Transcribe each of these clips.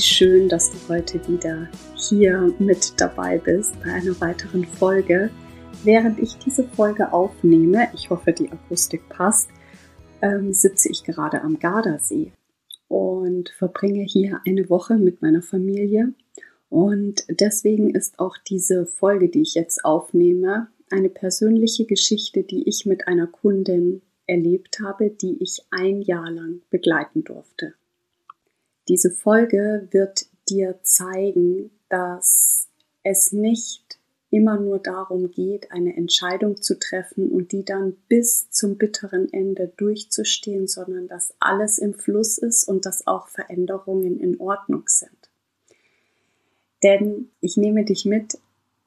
Schön, dass du heute wieder hier mit dabei bist bei einer weiteren Folge. Während ich diese Folge aufnehme, ich hoffe, die Akustik passt, ähm, sitze ich gerade am Gardasee und verbringe hier eine Woche mit meiner Familie. Und deswegen ist auch diese Folge, die ich jetzt aufnehme, eine persönliche Geschichte, die ich mit einer Kundin erlebt habe, die ich ein Jahr lang begleiten durfte. Diese Folge wird dir zeigen, dass es nicht immer nur darum geht, eine Entscheidung zu treffen und die dann bis zum bitteren Ende durchzustehen, sondern dass alles im Fluss ist und dass auch Veränderungen in Ordnung sind. Denn ich nehme dich mit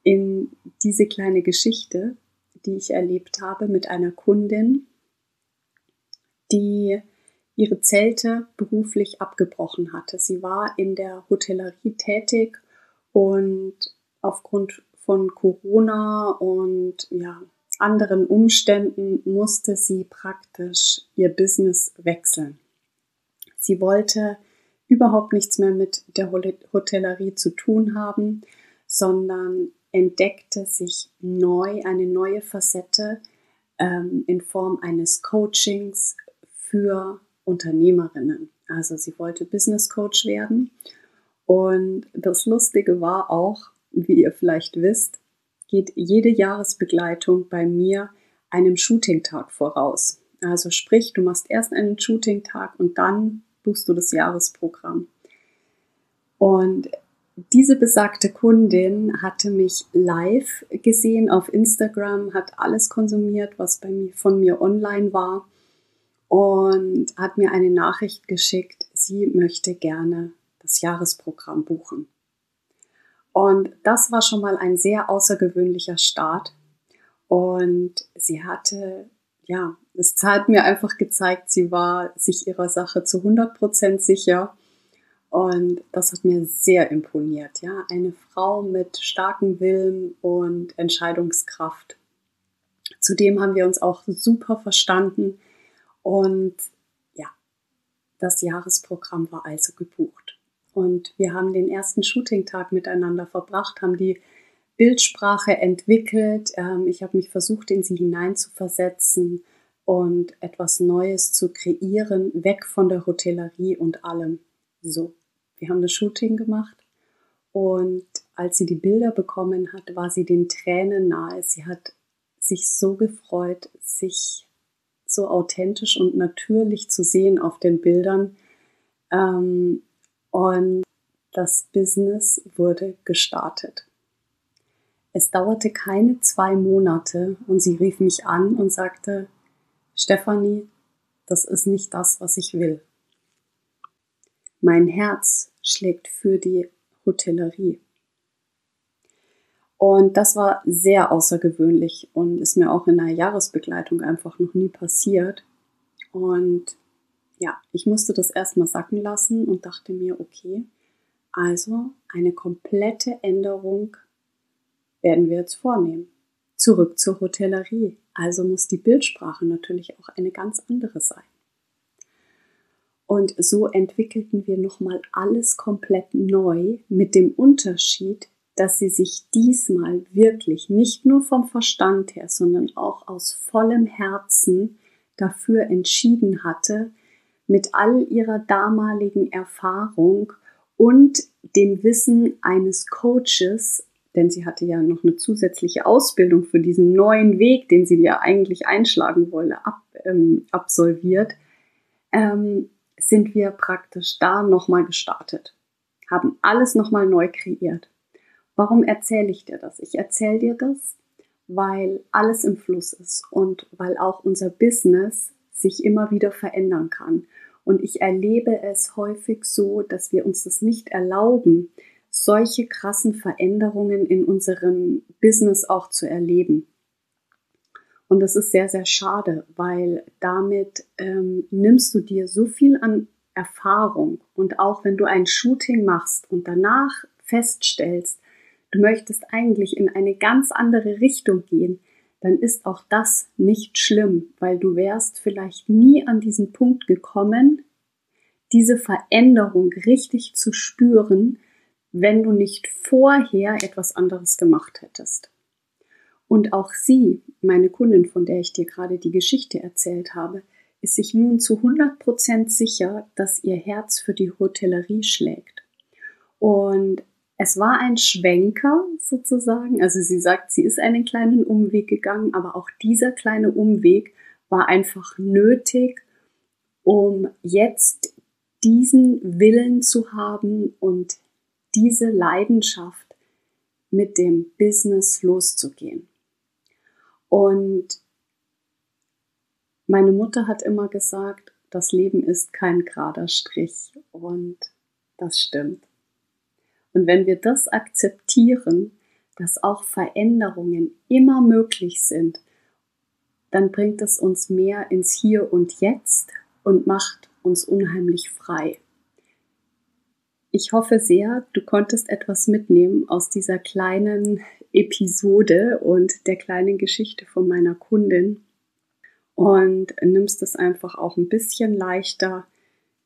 in diese kleine Geschichte, die ich erlebt habe mit einer Kundin, die ihre Zelte beruflich abgebrochen hatte. Sie war in der Hotellerie tätig und aufgrund von Corona und ja, anderen Umständen musste sie praktisch ihr Business wechseln. Sie wollte überhaupt nichts mehr mit der Hotellerie zu tun haben, sondern entdeckte sich neu, eine neue Facette ähm, in Form eines Coachings für Unternehmerinnen. Also sie wollte Business Coach werden. Und das Lustige war auch, wie ihr vielleicht wisst, geht jede Jahresbegleitung bei mir einem Shooting-Tag voraus. Also sprich, du machst erst einen Shooting-Tag und dann buchst du das Jahresprogramm. Und diese besagte Kundin hatte mich live gesehen auf Instagram, hat alles konsumiert, was bei mir, von mir online war und hat mir eine Nachricht geschickt, sie möchte gerne das Jahresprogramm buchen. Und das war schon mal ein sehr außergewöhnlicher Start. Und sie hatte, ja, es hat mir einfach gezeigt, sie war sich ihrer Sache zu 100 Prozent sicher. Und das hat mir sehr imponiert, ja. Eine Frau mit starkem Willen und Entscheidungskraft. Zudem haben wir uns auch super verstanden. Und ja, das Jahresprogramm war also gebucht. Und wir haben den ersten Shooting-Tag miteinander verbracht, haben die Bildsprache entwickelt. Ähm, ich habe mich versucht, in sie hineinzuversetzen und etwas Neues zu kreieren, weg von der Hotellerie und allem. So, wir haben das Shooting gemacht und als sie die Bilder bekommen hat, war sie den Tränen nahe. Sie hat sich so gefreut, sich so authentisch und natürlich zu sehen auf den Bildern. Ähm, und das Business wurde gestartet. Es dauerte keine zwei Monate und sie rief mich an und sagte, Stefanie, das ist nicht das, was ich will. Mein Herz schlägt für die Hotellerie. Und das war sehr außergewöhnlich und ist mir auch in einer Jahresbegleitung einfach noch nie passiert. Und ja, ich musste das erstmal sacken lassen und dachte mir, okay, also eine komplette Änderung werden wir jetzt vornehmen. Zurück zur Hotellerie. Also muss die Bildsprache natürlich auch eine ganz andere sein. Und so entwickelten wir nochmal alles komplett neu mit dem Unterschied, dass sie sich diesmal wirklich nicht nur vom Verstand her, sondern auch aus vollem Herzen dafür entschieden hatte, mit all ihrer damaligen Erfahrung und dem Wissen eines Coaches, denn sie hatte ja noch eine zusätzliche Ausbildung für diesen neuen Weg, den sie ja eigentlich einschlagen wolle, ab, ähm, absolviert, ähm, sind wir praktisch da nochmal gestartet, haben alles nochmal neu kreiert. Warum erzähle ich dir das? Ich erzähle dir das, weil alles im Fluss ist und weil auch unser Business sich immer wieder verändern kann. Und ich erlebe es häufig so, dass wir uns das nicht erlauben, solche krassen Veränderungen in unserem Business auch zu erleben. Und das ist sehr, sehr schade, weil damit ähm, nimmst du dir so viel an Erfahrung. Und auch wenn du ein Shooting machst und danach feststellst, du möchtest eigentlich in eine ganz andere Richtung gehen, dann ist auch das nicht schlimm, weil du wärst vielleicht nie an diesen Punkt gekommen, diese Veränderung richtig zu spüren, wenn du nicht vorher etwas anderes gemacht hättest. Und auch sie, meine Kundin, von der ich dir gerade die Geschichte erzählt habe, ist sich nun zu 100% sicher, dass ihr Herz für die Hotellerie schlägt. Und es war ein Schwenker sozusagen. Also sie sagt, sie ist einen kleinen Umweg gegangen, aber auch dieser kleine Umweg war einfach nötig, um jetzt diesen Willen zu haben und diese Leidenschaft mit dem Business loszugehen. Und meine Mutter hat immer gesagt, das Leben ist kein gerader Strich und das stimmt. Und wenn wir das akzeptieren, dass auch Veränderungen immer möglich sind, dann bringt es uns mehr ins Hier und Jetzt und macht uns unheimlich frei. Ich hoffe sehr, du konntest etwas mitnehmen aus dieser kleinen Episode und der kleinen Geschichte von meiner Kundin und nimmst es einfach auch ein bisschen leichter,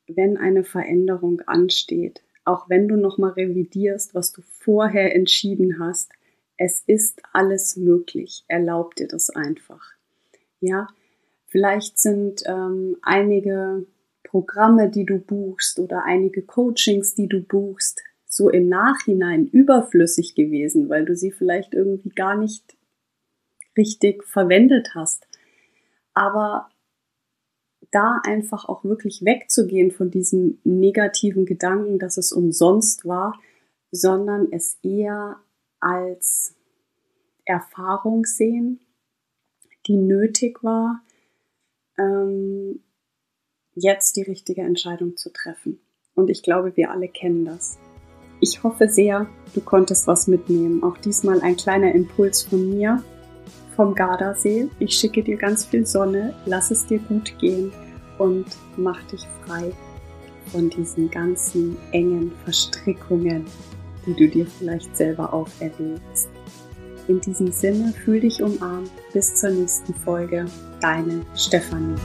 wenn eine Veränderung ansteht. Auch wenn du nochmal revidierst, was du vorher entschieden hast. Es ist alles möglich. Erlaub dir das einfach. Ja, vielleicht sind ähm, einige Programme, die du buchst oder einige Coachings, die du buchst, so im Nachhinein überflüssig gewesen, weil du sie vielleicht irgendwie gar nicht richtig verwendet hast. Aber da einfach auch wirklich wegzugehen von diesem negativen Gedanken, dass es umsonst war, sondern es eher als Erfahrung sehen, die nötig war, ähm, jetzt die richtige Entscheidung zu treffen. Und ich glaube, wir alle kennen das. Ich hoffe sehr, du konntest was mitnehmen. Auch diesmal ein kleiner Impuls von mir vom Gardasee. Ich schicke dir ganz viel Sonne, lass es dir gut gehen und mach dich frei von diesen ganzen engen Verstrickungen, die du dir vielleicht selber auferlegst. In diesem Sinne, fühl dich umarmt. Bis zur nächsten Folge. Deine Stefanie.